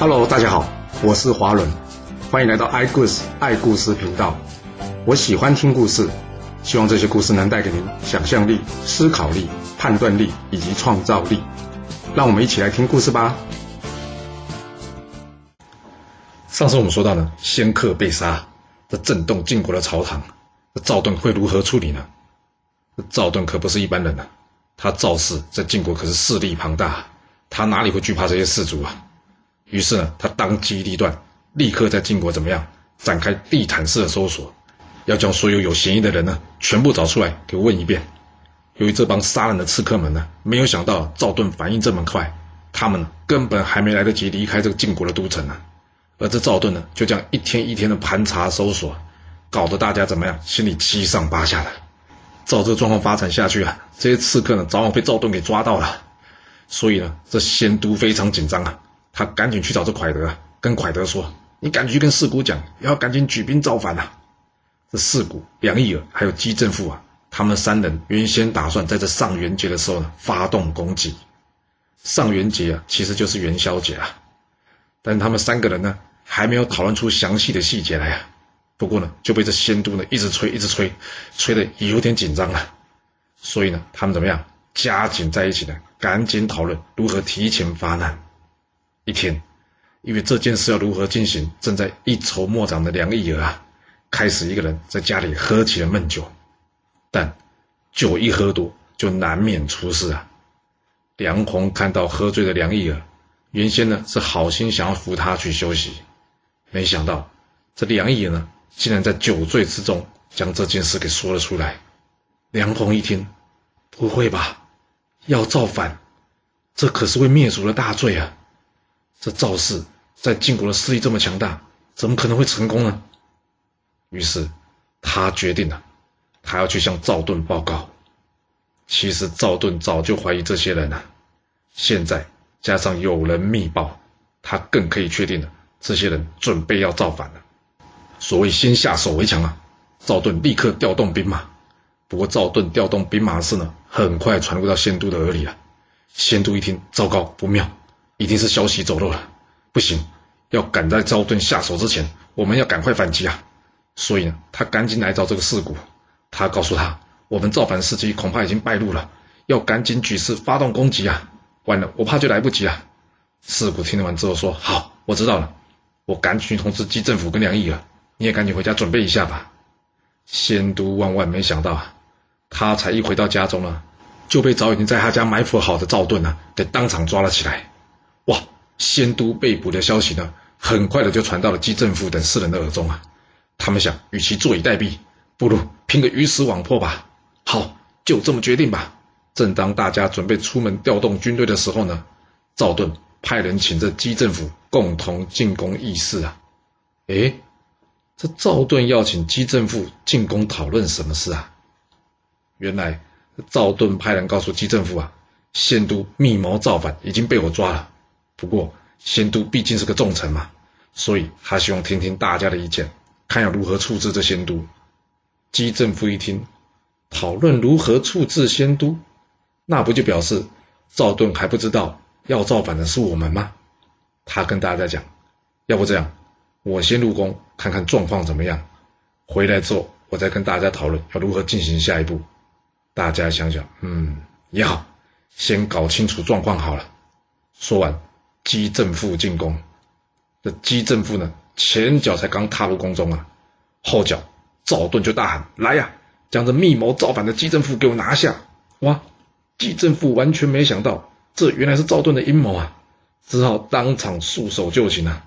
Hello，大家好，我是华伦，欢迎来到爱故事爱故事频道。我喜欢听故事，希望这些故事能带给您想象力、思考力、判断力以及创造力。让我们一起来听故事吧。上次我们说到呢，仙客被杀，这震动晋国的朝堂，这赵盾会如何处理呢？这赵盾可不是一般人呐、啊，他赵氏在晋国可是势力庞大，他哪里会惧怕这些士族啊？于是呢，他当机立断，立刻在晋国怎么样展开地毯式的搜索，要将所有有嫌疑的人呢全部找出来给问一遍。由于这帮杀人的刺客们呢，没有想到赵盾反应这么快，他们根本还没来得及离开这个晋国的都城呢，而这赵盾呢，就这样一天一天的盘查搜索，搞得大家怎么样，心里七上八下的。照这个状况发展下去啊，这些刺客呢，早晚被赵盾给抓到了。所以呢，这先都非常紧张啊。他赶紧去找这蒯德，跟蒯德说：“你赶紧去跟四谷讲，要赶紧举兵造反呐、！”这四谷、梁义尔还有姬正父啊，他们三人原先打算在这上元节的时候呢发动攻击。上元节啊，其实就是元宵节啊。但他们三个人呢，还没有讨论出详细的细节来啊。不过呢，就被这仙都呢一直催，一直催，催的有点紧张了。所以呢，他们怎么样？加紧在一起呢，赶紧讨论如何提前发难。一天，因为这件事要如何进行，正在一筹莫展的梁义儿啊，开始一个人在家里喝起了闷酒。但酒一喝多，就难免出事啊。梁鸿看到喝醉的梁义儿，原先呢是好心想要扶他去休息，没想到这梁义儿呢，竟然在酒醉之中将这件事给说了出来。梁鸿一听，不会吧？要造反？这可是会灭族的大罪啊！这赵氏在晋国的势力这么强大，怎么可能会成功呢？于是他决定了，他要去向赵盾报告。其实赵盾早就怀疑这些人了，现在加上有人密报，他更可以确定了，这些人准备要造反了。所谓先下手为强啊，赵盾立刻调动兵马。不过赵盾调动兵马的事呢，很快传入到先都的耳里了。先都一听，糟糕，不妙。一定是消息走漏了，不行，要赶在赵盾下手之前，我们要赶快反击啊！所以呢，他赶紧来找这个四谷，他告诉他，我们造反时机恐怕已经败露了，要赶紧举事发动攻击啊！完了，我怕就来不及了。四谷听完之后说：“好，我知道了，我赶紧去通知姬政府跟梁毅了，你也赶紧回家准备一下吧。”先都万万没想到啊，他才一回到家中呢，就被早已经在他家埋伏好的赵盾呢，给当场抓了起来。哇！仙都被捕的消息呢，很快的就传到了姬正父等四人的耳中啊。他们想，与其坐以待毙，不如拼个鱼死网破吧。好，就这么决定吧。正当大家准备出门调动军队的时候呢，赵盾派人请这姬正父共同进宫议事啊。诶，这赵盾要请姬正父进宫讨论什么事啊？原来赵盾派人告诉姬正父啊，仙都密谋造反，已经被我抓了。不过，先都毕竟是个重臣嘛，所以他希望听听大家的意见，看要如何处置这先都。姬正父一听，讨论如何处置先都，那不就表示赵盾还不知道要造反的是我们吗？他跟大家讲，要不这样，我先入宫看看状况怎么样，回来之后我再跟大家讨论要如何进行下一步。大家想想，嗯，也好，先搞清楚状况好了。说完。姬正父进宫，这姬正父呢，前脚才刚踏入宫中啊，后脚赵盾就大喊：“来呀，将这密谋造反的姬正父给我拿下！”哇，姬正父完全没想到，这原来是赵盾的阴谋啊，只好当场束手就擒啊。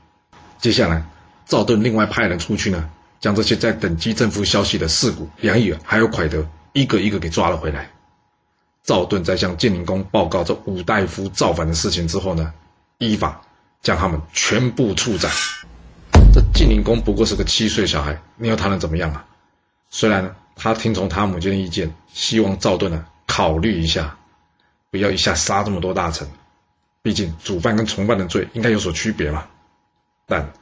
接下来，赵盾另外派人出去呢，将这些在等姬正父消息的士古、梁义儿还有蒯德一个一个给抓了回来。赵盾在向晋灵公报告这五大夫造反的事情之后呢，依法将他们全部处斩。这晋灵公不过是个七岁小孩，你要他能怎么样啊？虽然，他听从他母亲的意见，希望赵盾呢考虑一下，不要一下杀这么多大臣。毕竟主犯跟从犯的罪应该有所区别嘛。但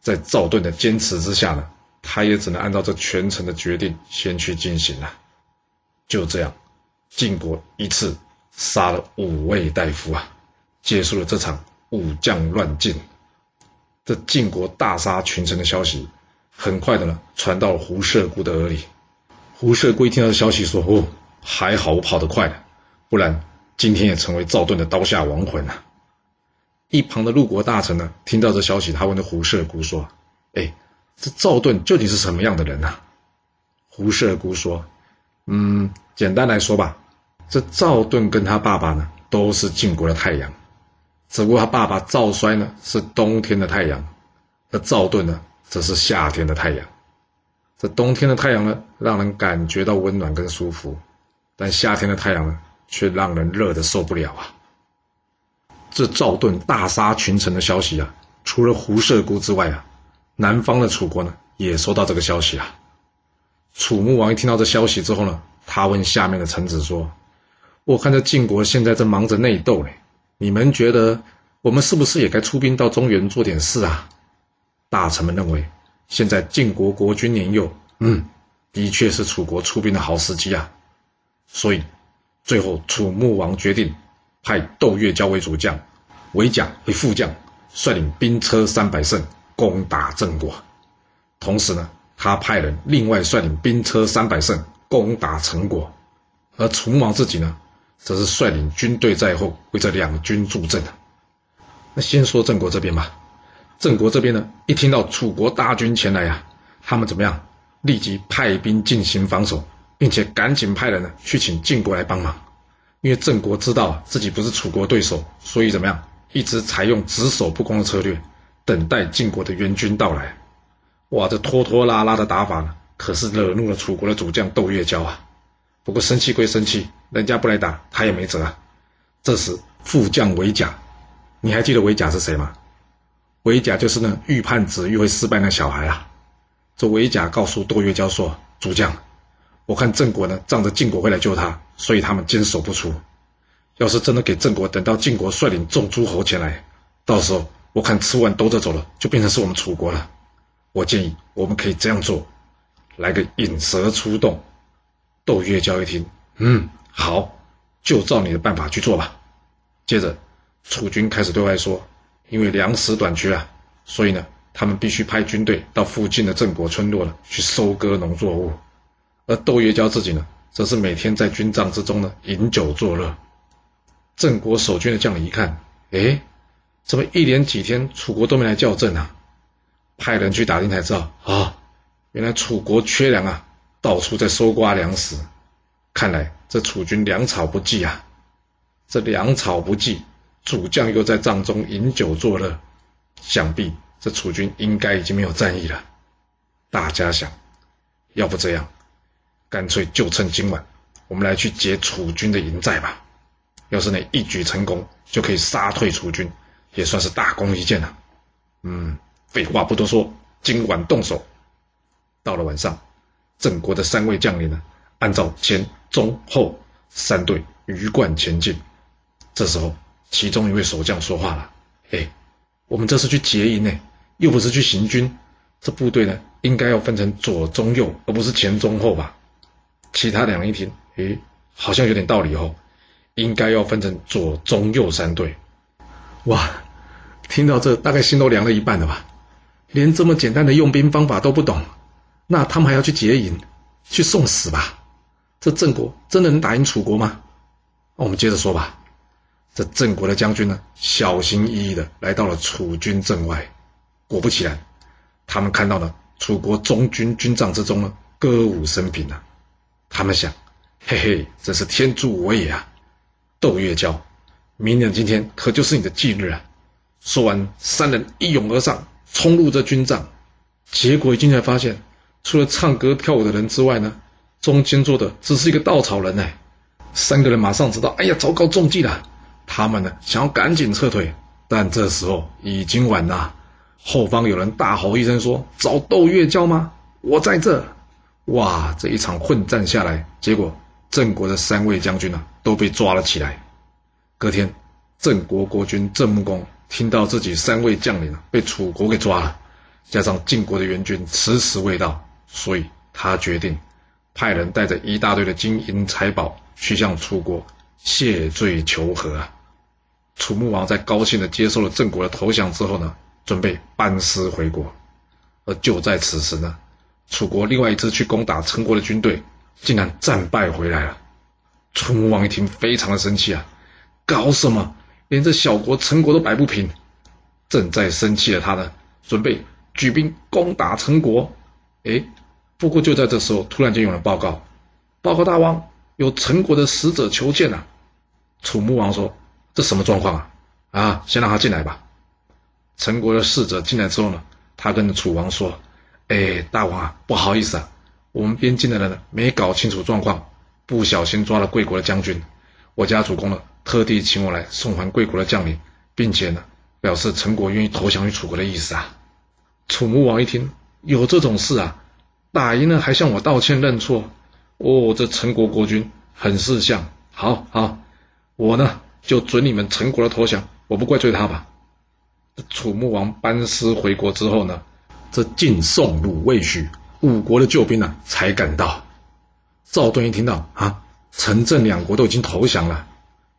在赵盾的坚持之下呢，他也只能按照这权臣的决定先去进行了。就这样，晋国一次杀了五位大夫啊，结束了这场。武将乱晋，这晋国大杀群臣的消息，很快的呢传到了胡射姑的耳里。胡射姑一听到这消息，说：“哦，还好我跑得快了，不然今天也成为赵盾的刀下亡魂了。”一旁的陆国大臣呢，听到这消息，他问的胡射姑说：“哎，这赵盾究竟是什么样的人啊？”胡射姑说：“嗯，简单来说吧，这赵盾跟他爸爸呢，都是晋国的太阳，只不过他爸爸赵衰呢是冬天的太阳，而赵盾呢则是夏天的太阳。这冬天的太阳呢，让人感觉到温暖跟舒服，但夏天的太阳呢，却让人热得受不了啊！这赵盾大杀群臣的消息啊，除了胡射姑之外啊，南方的楚国呢，也收到这个消息啊。”楚穆王一听到这消息之后呢，他问下面的臣子说：“我看这晋国现在正忙着内斗呢，你们觉得我们是不是也该出兵到中原做点事啊？”大臣们认为，现在晋国国君年幼，嗯，的确是楚国出兵的好时机啊。所以，最后楚穆王决定派窦越椒为主将，韦甲为副将，率领兵车三百乘攻打郑国，同时呢。他派人另外率领兵车三百乘攻打陈国，而楚穆王自己呢，则是率领军队在后为这两军助阵。那先说郑国这边吧，郑国这边呢，一听到楚国大军前来呀，他们怎么样？立即派兵进行防守，并且赶紧派人呢去请晋国来帮忙。因为郑国知道自己不是楚国对手，所以怎么样？一直采用只守不攻的策略，等待晋国的援军到来。哇，这拖拖拉拉的打法呢，可是惹怒了楚国的主将斗越椒啊。不过生气归生气，人家不来打，他也没辙啊。这时副将韦甲，你还记得韦甲是谁吗？韦甲就是那预判子玉会失败那小孩啊。这韦甲告诉斗越椒说：“主将，我看郑国呢仗着晋国会来救他，所以他们坚守不出。要是真的给郑国等到晋国率领众诸侯前来，到时候我看吃完兜着走了，就变成是我们楚国了。”我建议我们可以这样做，来个引蛇出洞。窦越椒一听，嗯，好，就照你的办法去做吧。接着，楚军开始对外说，因为粮食短缺啊，所以呢，他们必须派军队到附近的郑国村落呢去收割农作物。而窦越椒自己呢，则是每天在军帐之中呢饮酒作乐。郑国守军的将领一看，哎，怎么一连几天楚国都没来叫阵啊？派人去打听才知道啊、原来楚国缺粮啊，到处在搜刮粮食。看来这楚军粮草不济啊，这粮草不济，主将又在帐中饮酒作乐，想必这楚军应该已经没有战意了。大家想，要不这样，干脆就趁今晚，我们来去劫楚军的营寨吧。要是能一举成功，就可以杀退楚军，也算是大功一件了。嗯。废话不多说，今晚动手。到了晚上，郑国的三位将领呢，按照前中后三队鱼贯前进。这时候，其中一位守将说话了：“哎，我们这是去劫营呢，又不是去行军。这部队呢，应该要分成左、中、右，而不是前、中、后吧？”其他两人一听，哎，好像有点道理哦，应该要分成左、中、右三队。哇，听到这，大概心都凉了一半了吧？连这么简单的用兵方法都不懂，那他们还要去劫营，去送死吧？这郑国真的能打赢楚国吗？那我们接着说吧。这郑国的将军呢，小心翼翼的来到了楚军阵外，果不其然，他们看到了楚国中军军帐之中呢，歌舞升平啊。他们想，嘿嘿，这是天助我也啊！窦月娇，明年今天可就是你的忌日啊！说完，三人一拥而上。冲入这军帐，结果一进来发现，除了唱歌跳舞的人之外呢，中间坐的只是一个稻草人哎！三个人马上知道，哎呀，糟糕，中计了！他们呢，想要赶紧撤退，但这时候已经晚了。后方有人大吼一声说：“找斗越椒吗？我在这！”哇，这一场混战下来，结果郑国的三位将军呢，都被抓了起来。隔天，郑国国君郑穆公。听到自己三位将领被楚国给抓了，加上晋国的援军迟迟未到，所以他决定派人带着一大堆的金银财宝去向楚国谢罪求和啊。楚穆王在高兴的接受了郑国的投降之后呢，准备班师回国。而就在此时呢，楚国另外一支去攻打陈国的军队竟然战败回来了。楚穆王一听，非常的生气啊！搞什么？连这小国陈国都摆不平。正在生气的他呢，准备举兵攻打陈国。哎，不过就在这时候，突然间有人报告：“报告大王，有陈国的使者求见啊！”楚穆王说：“这什么状况啊？啊，先让他进来吧。”陈国的使者进来之后呢，他跟楚王说：“哎，大王啊，不好意思啊，我们边境的人呢没搞清楚状况，不小心抓了贵国的将军。我家主公呢，特地请我来送还贵国的将领，并且呢，表示陈国愿意投降于楚国的意思啊。”楚穆王一听，有这种事啊，打赢了还向我道歉认错。哦，这陈国国君很识相，好好。我呢，就准你们陈国的投降，我不怪罪他吧。楚穆王班师回国之后呢，这晋、宋、鲁、魏、许五国的救兵呢才赶到。赵盾一听到啊，陈、郑两国都已经投降了，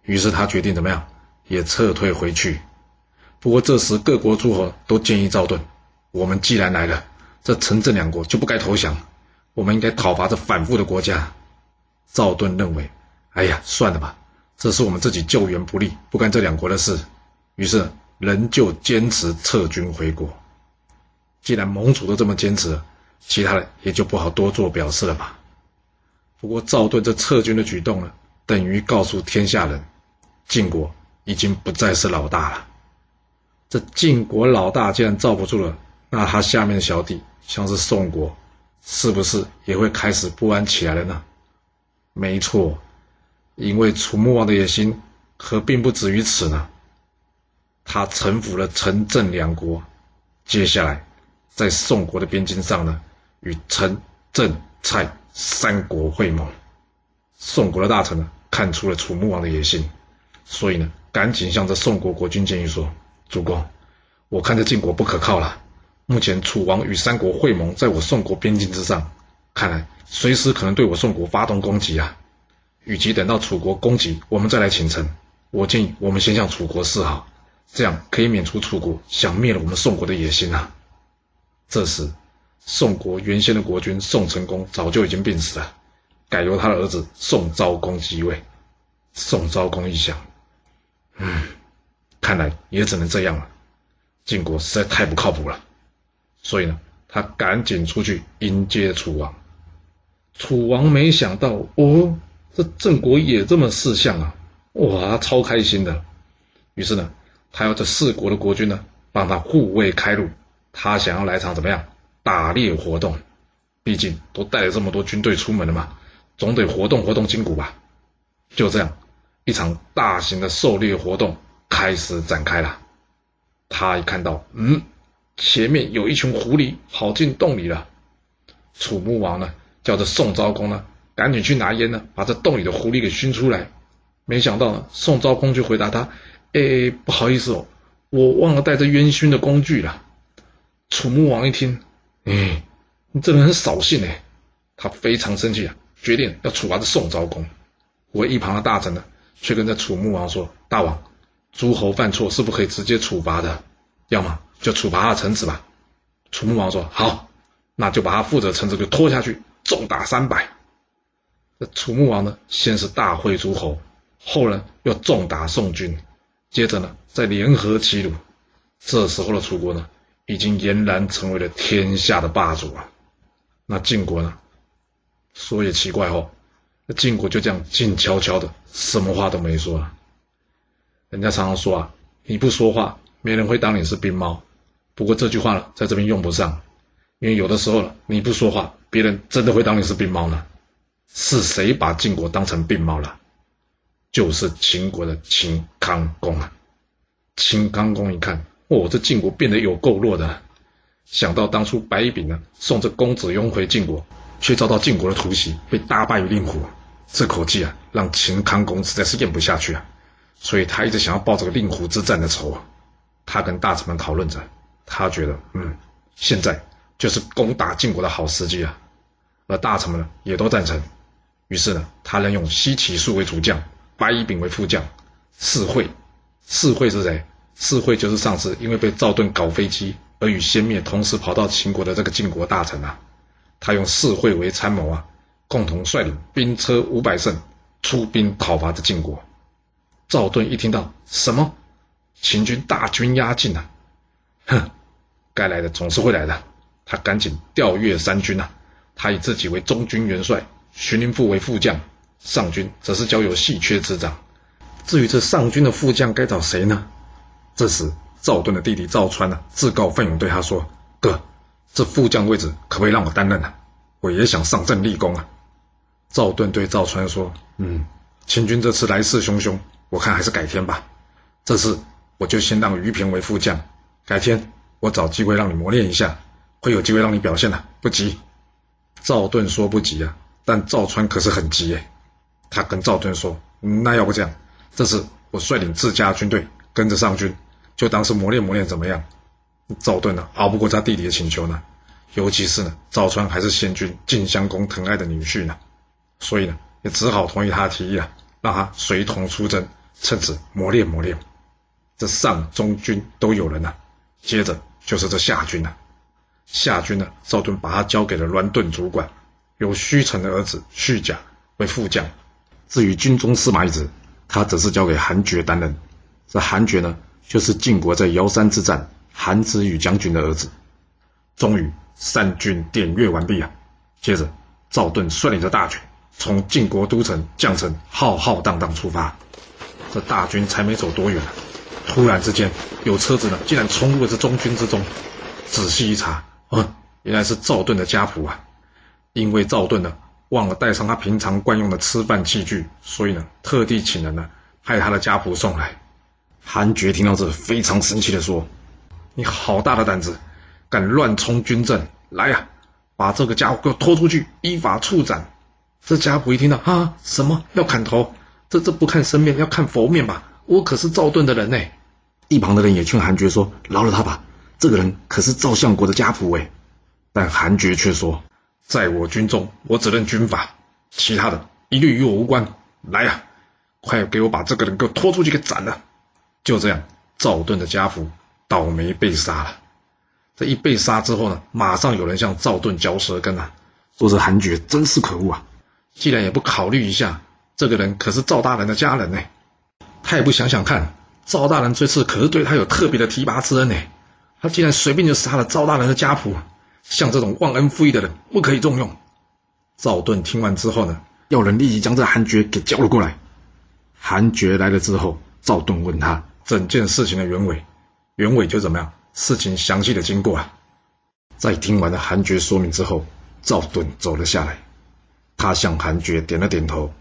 于是他决定怎么样，也撤退回去。不过这时各国诸侯都建议赵盾，我们既然来了，这陈、郑两国就不该投降，我们应该讨伐这反复的国家。赵盾认为，哎呀，算了吧。这是我们自己救援不力，不干这两国的事，于是仍旧坚持撤军回国。既然盟主都这么坚持，其他人也就不好多做表示了吧。不过赵盾这撤军的举动呢，等于告诉天下人，晋国已经不再是老大了。这晋国老大既然罩不住了，那他下面的小弟，像是宋国，是不是也会开始不安起来了呢？没错。因为楚穆王的野心可并不止于此呢，他臣服了陈、郑两国，接下来在宋国的边境上呢，与陈、郑、蔡三国会盟。宋国的大臣呢，看出了楚穆王的野心，所以呢，赶紧向这宋国国君建议说：“主公，我看这晋国不可靠了，目前楚王与三国会盟在我宋国边境之上，看来随时可能对我宋国发动攻击啊。”与其等到楚国攻击，我们再来请臣，我建议我们先向楚国示好，这样可以免除楚国想灭了我们宋国的野心啊。这时，宋国原先的国君宋成公早就已经病死了，改由他的儿子宋昭公继位。宋昭公一想，嗯，看来也只能这样了，晋国实在太不靠谱了，所以呢，他赶紧出去迎接楚王。楚王没想到，哦。这郑国也这么识相啊！哇，超开心的。于是呢，他要这四国的国君呢，帮他护卫开路。他想要来场怎么样打猎活动？毕竟都带了这么多军队出门了嘛，总得活动活动筋骨吧。就这样，一场大型的狩猎活动开始展开了。他一看到，嗯，前面有一群狐狸跑进洞里了。楚穆王呢，叫着宋昭公呢。赶紧去拿烟呢，把这洞里的狐狸给熏出来。没想到呢，宋昭公就回答他：“哎，不好意思哦，我忘了带着烟熏的工具了。”楚穆王一听，哎，你这人很扫兴哎，他非常生气啊，决定要处罚这宋昭公。我一旁的大臣呢，却跟这楚穆王说：“大王，诸侯犯错是不可以直接处罚的，要么就处罚他臣子吧。”楚穆王说：“好，那就把他负责臣子给拖下去，重打三百。”这楚穆王呢，先是大会诸侯，后呢又重打宋军，接着呢再联合齐鲁。这时候的楚国呢，已经俨然成为了天下的霸主啊。那晋国呢，说也奇怪哦，那晋国就这样静悄悄的，什么话都没说啊。人家常常说啊，你不说话，没人会当你是病猫。不过这句话呢，在这边用不上，因为有的时候呢，你不说话，别人真的会当你是病猫呢。是谁把晋国当成病猫了？就是秦国的秦康公啊！秦康公一看，哦，这晋国变得有够弱的。想到当初白乙丙呢，送这公子雍回晋国，却遭到晋国的突袭，被大败于令狐，这口气啊，让秦康公实在是咽不下去啊！所以他一直想要报这个令狐之战的仇啊。他跟大臣们讨论着，他觉得，嗯，现在就是攻打晋国的好时机啊！而大臣们呢，也都赞成。于是呢，他任用西岐叔为主将，白乙丙为副将。士会，士会是谁？士会就是上次因为被赵盾搞飞机而与先灭同时跑到秦国的这个晋国大臣啊。他用士会为参谋啊，共同率领兵车五百乘出兵讨伐的晋国。赵盾一听到什么秦军大军压境啊，哼，该来的总是会来的。他赶紧调阅三军啊，他以自己为中军元帅，荀林父为副将，上军则是交由郤缺执掌。至于这上军的副将该找谁呢？这时赵盾的弟弟赵川呢、啊，自告奋勇对他说：“哥，这副将位置可不可以让我担任啊？我也想上阵立功啊。”赵盾对赵川说：“嗯，秦军这次来势汹汹，我看还是改天吧。这次我就先让于平为副将，改天我找机会让你磨练一下，会有机会让你表现的、不急。”赵盾说不急啊，但赵川可是很急耶。他跟赵盾说：“那要不这样？”这次我率领自家军队跟着上军，就当是磨练磨练，怎么样？赵盾呢，熬不过他弟弟的请求呢，尤其是呢，赵川还是先君晋襄公疼爱的女婿呢，所以呢，也只好同意他的提议啊，让他随同出征，趁此磨练磨练。这上中军都有人了，接着就是这夏军了。夏军呢，赵盾把他交给了栾盾主管，由须成的儿子须贾为副将，至于军中司马一职。他则是交给韩厥担任。这韩厥呢，就是晋国在瑶山之战韩子羽将军的儿子。终于，三军点阅完毕啊。接着，赵盾率领着大军从晋国都城绛城浩浩荡荡出发。这大军才没走多远，突然之间，有车子呢，竟然冲入了这中军之中。仔细一查，啊，原来是赵盾的家仆啊。因为赵盾呢。忘了带上他平常惯用的吃饭器具，所以呢，特地请人呢，派他的家仆送来。韩厥听到这，非常生气地说：“你好大的胆子，敢乱冲军阵！来呀，把这个家伙给我拖出去，依法处斩！”这家仆一听到，啊，什么要砍头？这这不看生面，要看佛面吧？我可是赵盾的人呢。一旁的人也劝韩厥说：“饶了他吧，这个人可是赵相国的家仆哎。”但韩厥却说。在我军中，我只认军法，其他的一律与我无关。来呀，快给我把这个人给我拖出去给斩了！就这样，赵盾的家仆倒霉被杀了。这一被杀之后呢，马上有人向赵盾嚼舌根啊，说是韩厥真是可恶啊！既然也不考虑一下，这个人可是赵大人的家人呢，他也不想想看，赵大人这次可是对他有特别的提拔之恩呢，他竟然随便就杀了赵大人的家仆。像这种忘恩负义的人，不可以重用。赵盾听完之后呢，要人立即将这韩厥给叫了过来。韩厥来了之后，赵盾问他整件事情的原委，原委就怎么样？事情详细的经过啊。在听完了韩厥说明之后，赵盾走了下来，他向韩厥点了点头，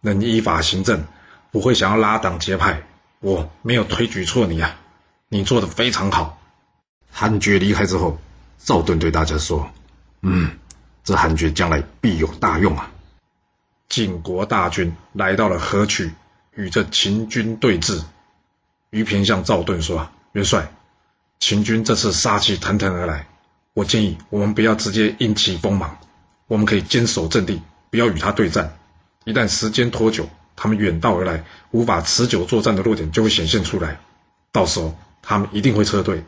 能依法行政，不会想要拉党结派，我没有推举错你啊，你做的非常好。韩厥离开之后。赵盾对大家说：“嗯，这韩厥将来必有大用啊！”晋国大军来到了河曲，与这秦军对峙。于平向赵盾说：“元帅，秦军这次杀气腾腾而来，我建议我们不要直接引起锋芒，我们可以坚守阵地，不要与他对战。一旦时间拖久，他们远道而来，无法持久作战的弱点就会显现出来，到时候他们一定会撤退。”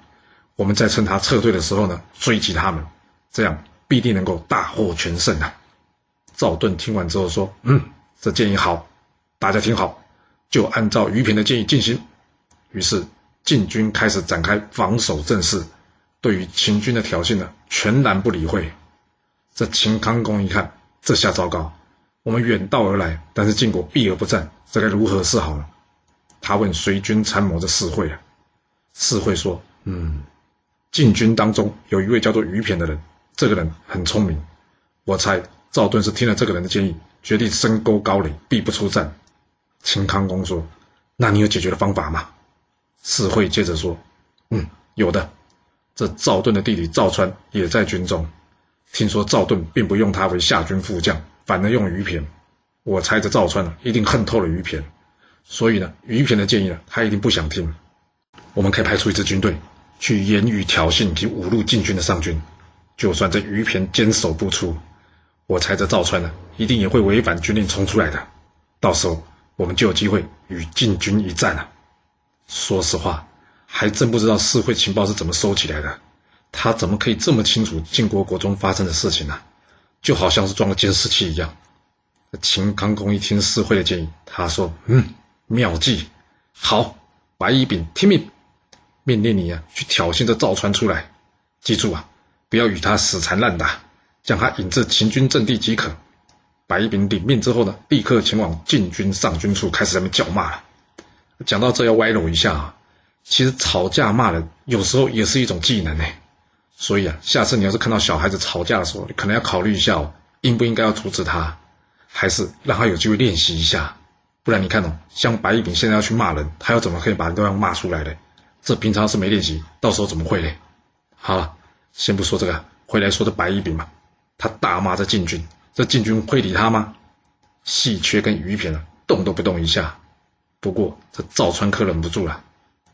我们再趁他撤退的时候呢，追击他们，这样必定能够大获全胜啊！赵盾听完之后说：“嗯，这建议好，大家听好，就按照于平的建议进行。”于是晋军开始展开防守阵势，对于秦军的挑衅呢，全然不理会。这秦康公一看，这下糟糕，我们远道而来，但是晋国避而不战，这该如何是好呢？他问随军参谋的士会啊，士会说：“嗯。”晋军当中有一位叫做于骈的人，这个人很聪明。我猜赵盾是听了这个人的建议，决定深沟高垒，必不出战。秦康公说：“那你有解决的方法吗？”士会接着说：“嗯，有的。这赵盾的弟弟赵川也在军中，听说赵盾并不用他为下军副将，反而用于骈。我猜这赵川呢，一定恨透了于骈，所以呢，于骈的建议呢，他一定不想听。我们可以派出一支军队。”去言语挑衅及侮辱晋军的上军，就算这于骈坚守不出，我猜这赵川呢，一定也会违反军令冲出来的。到时候我们就有机会与晋军一战了。说实话，还真不知道四会情报是怎么收起来的。他怎么可以这么清楚晋国国中发生的事情呢？就好像是装了监视器一样。秦康公一听四会的建议，他说：“嗯，妙计，好，白乙丙听命，命令你啊去挑衅这赵川出来。记住啊，不要与他死缠烂打，将他引至秦军阵地即可。”白乙丙领命之后呢，立刻前往晋军上军处，开始在那叫骂了。讲到这要歪楼一下啊，其实吵架骂人有时候也是一种技能呢。所以啊，下次你要是看到小孩子吵架的时候，你可能要考虑一下哦，应不应该要阻止他，还是让他有机会练习一下？不然你看哦，像白一饼现在要去骂人，他要怎么可以把人都要骂出来的？这平常是没练习，到时候怎么会呢？好了，先不说这个，回来说这白一饼嘛，他大骂这禁军，这禁军会理他吗？细缺跟于平啊，动都不动一下。不过这赵川可忍不住了，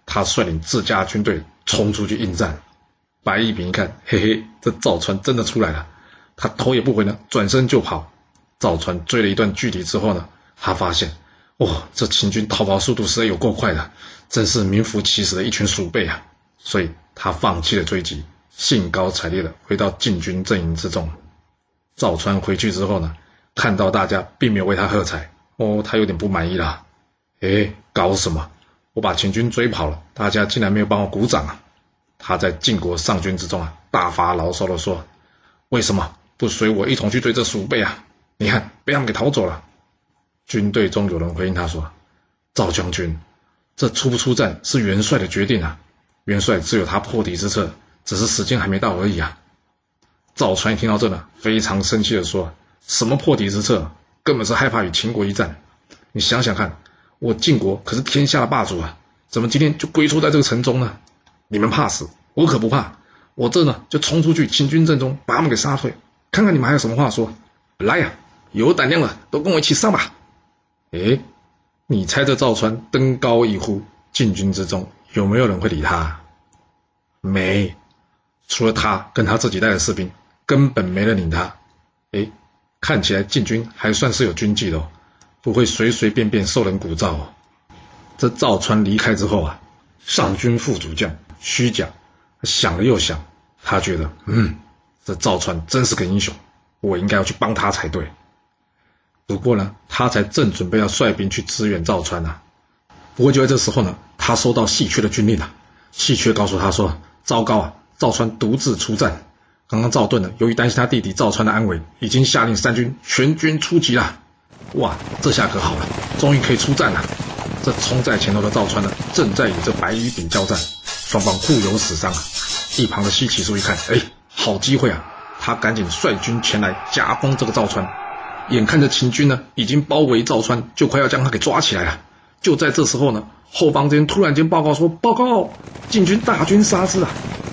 他率领自家军队冲出去应战。白一平一看，嘿嘿，这赵川真的出来了，他头也不回呢，转身就跑。赵川追了一段距离之后呢，他发现，哦，这秦军逃跑速度实在有够快的，真是名副其实的一群鼠辈啊！所以他放弃了追击，兴高采烈的回到晋军阵营之中。赵川回去之后呢，看到大家并没有为他喝彩，哦，他有点不满意了。哎，搞什么？我把秦军追跑了，大家竟然没有帮我鼓掌啊！他在晋国上军之中啊，大发牢骚地说：“为什么不随我一同去追这鼠辈啊？你看，被他们给逃走了。”军队中有人回应他说：“赵将军，这出不出战是元帅的决定啊，元帅自有他破敌之策，只是时间还没到而已啊。”赵川一听到这呢，非常生气地说：“什么破敌之策？根本是害怕与秦国一战。你想想看，我晋国可是天下的霸主啊，怎么今天就龟缩在这个城中呢？”你们怕死，我可不怕。我这呢就冲出去秦军阵中，把他们给杀退，看看你们还有什么话说。来呀，有胆量的，都跟我一起上吧。哎，你猜这赵川登高一呼，晋军之中有没有人会理他？没，除了他跟他自己带的士兵，根本没人理他。哎，看起来晋军还算是有军纪的哦，不会随随便便受人鼓噪哦。这赵川离开之后啊，上军副主将。虚假，想了又想，他觉得，嗯，这赵川真是个英雄，我应该要去帮他才对。不过呢，他才正准备要率兵去支援赵川呢、啊，不过就在这时候呢，他收到细缺的军令了。细缺告诉他说：“糟糕啊，赵川独自出战。刚刚赵盾呢，由于担心他弟弟赵川的安危，已经下令三军全军出击了。哇，这下可好了，终于可以出战了。这冲在前头的赵川呢，正在与这白乙丙交战。”双方互有死伤啊！一旁的西岐叔一看，哎，好机会啊！他赶紧率军前来夹攻这个赵川。眼看着秦军呢已经包围赵川，就快要将他给抓起来了。就在这时候呢，后方这边突然间报告说：“报告，晋军大军杀至啊！”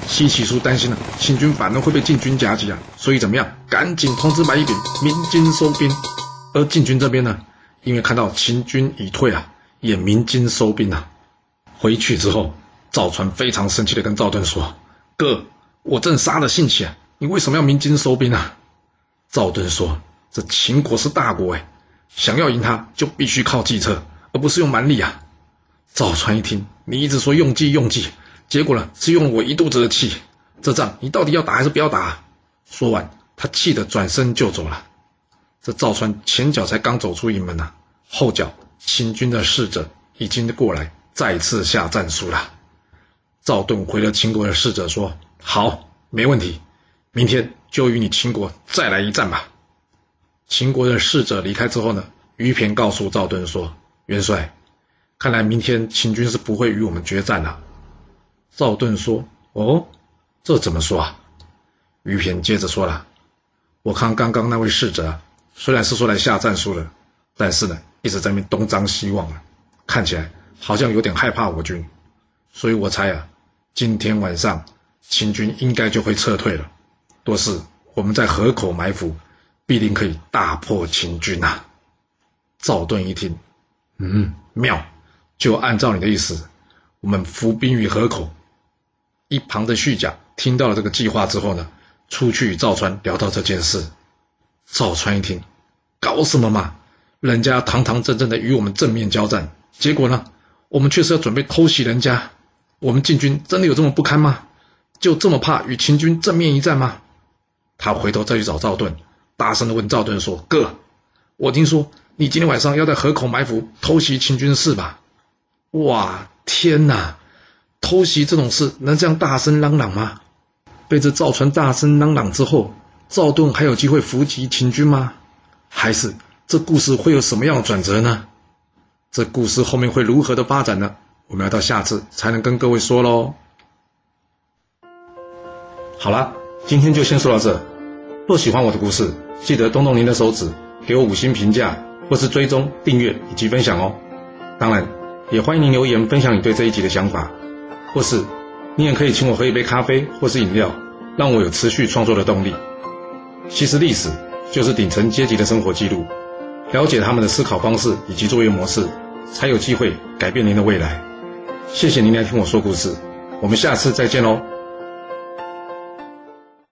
西岐叔担心了，秦军反而会被晋军夹击啊，所以怎么样？赶紧通知白乙丙鸣金收兵。而晋军这边呢，因为看到秦军已退啊，也鸣金收兵啊。回去之后。赵川非常生气的跟赵盾说：“哥，我正杀了兴起啊，你为什么要鸣金收兵啊？”赵盾说：“这秦国是大国哎，想要赢他就必须靠计策，而不是用蛮力啊。”赵川一听，你一直说用计用计，结果呢是用了我一肚子的气，这仗你到底要打还是不要打？说完，他气得转身就走了。这赵川前脚才刚走出营门呐、啊，后脚秦军的使者已经过来，再次下战书了。赵盾回了秦国的使者说：“好，没问题，明天就与你秦国再来一战吧。”秦国的使者离开之后呢，于骈告诉赵盾说：“元帅，看来明天秦军是不会与我们决战了。”赵盾说：“哦，这怎么说啊？”于骈接着说了：“我看刚刚那位使者虽然是说来下战书的，但是呢，一直在那边东张西望啊，看起来好像有点害怕我军，所以我猜啊。”今天晚上，秦军应该就会撤退了。若是我们在河口埋伏，必定可以大破秦军呐、赵盾一听，嗯，妙，就按照你的意思，我们伏兵于河口。一旁的虚假听到了这个计划之后呢，出去与赵川聊到这件事。赵川一听，搞什么嘛？人家堂堂正正的与我们正面交战，结果呢，我们却是要准备偷袭人家。我们晋军真的有这么不堪吗？就这么怕与秦军正面一战吗？他回头再去找赵盾，大声的问赵盾说：“哥，我听说你今天晚上要在河口埋伏，偷袭秦军是吧？”哇，天哪！偷袭这种事能这样大声嚷嚷吗？被这赵川大声嚷嚷之后，赵盾还有机会伏击秦军吗？还是这故事会有什么样的转折呢？这故事后面会如何的发展呢？我们要到下次才能跟各位说喽。好了，今天就先说到这。若喜欢我的故事，记得动动您的手指，给我五星评价，或是追踪、订阅以及分享哦。当然，也欢迎您留言分享你对这一集的想法，或是你也可以请我喝一杯咖啡或是饮料，让我有持续创作的动力。其实历史就是顶层阶级的生活记录，了解他们的思考方式以及作业模式，才有机会改变您的未来。谢谢您来听我说故事，我们下次再见喽。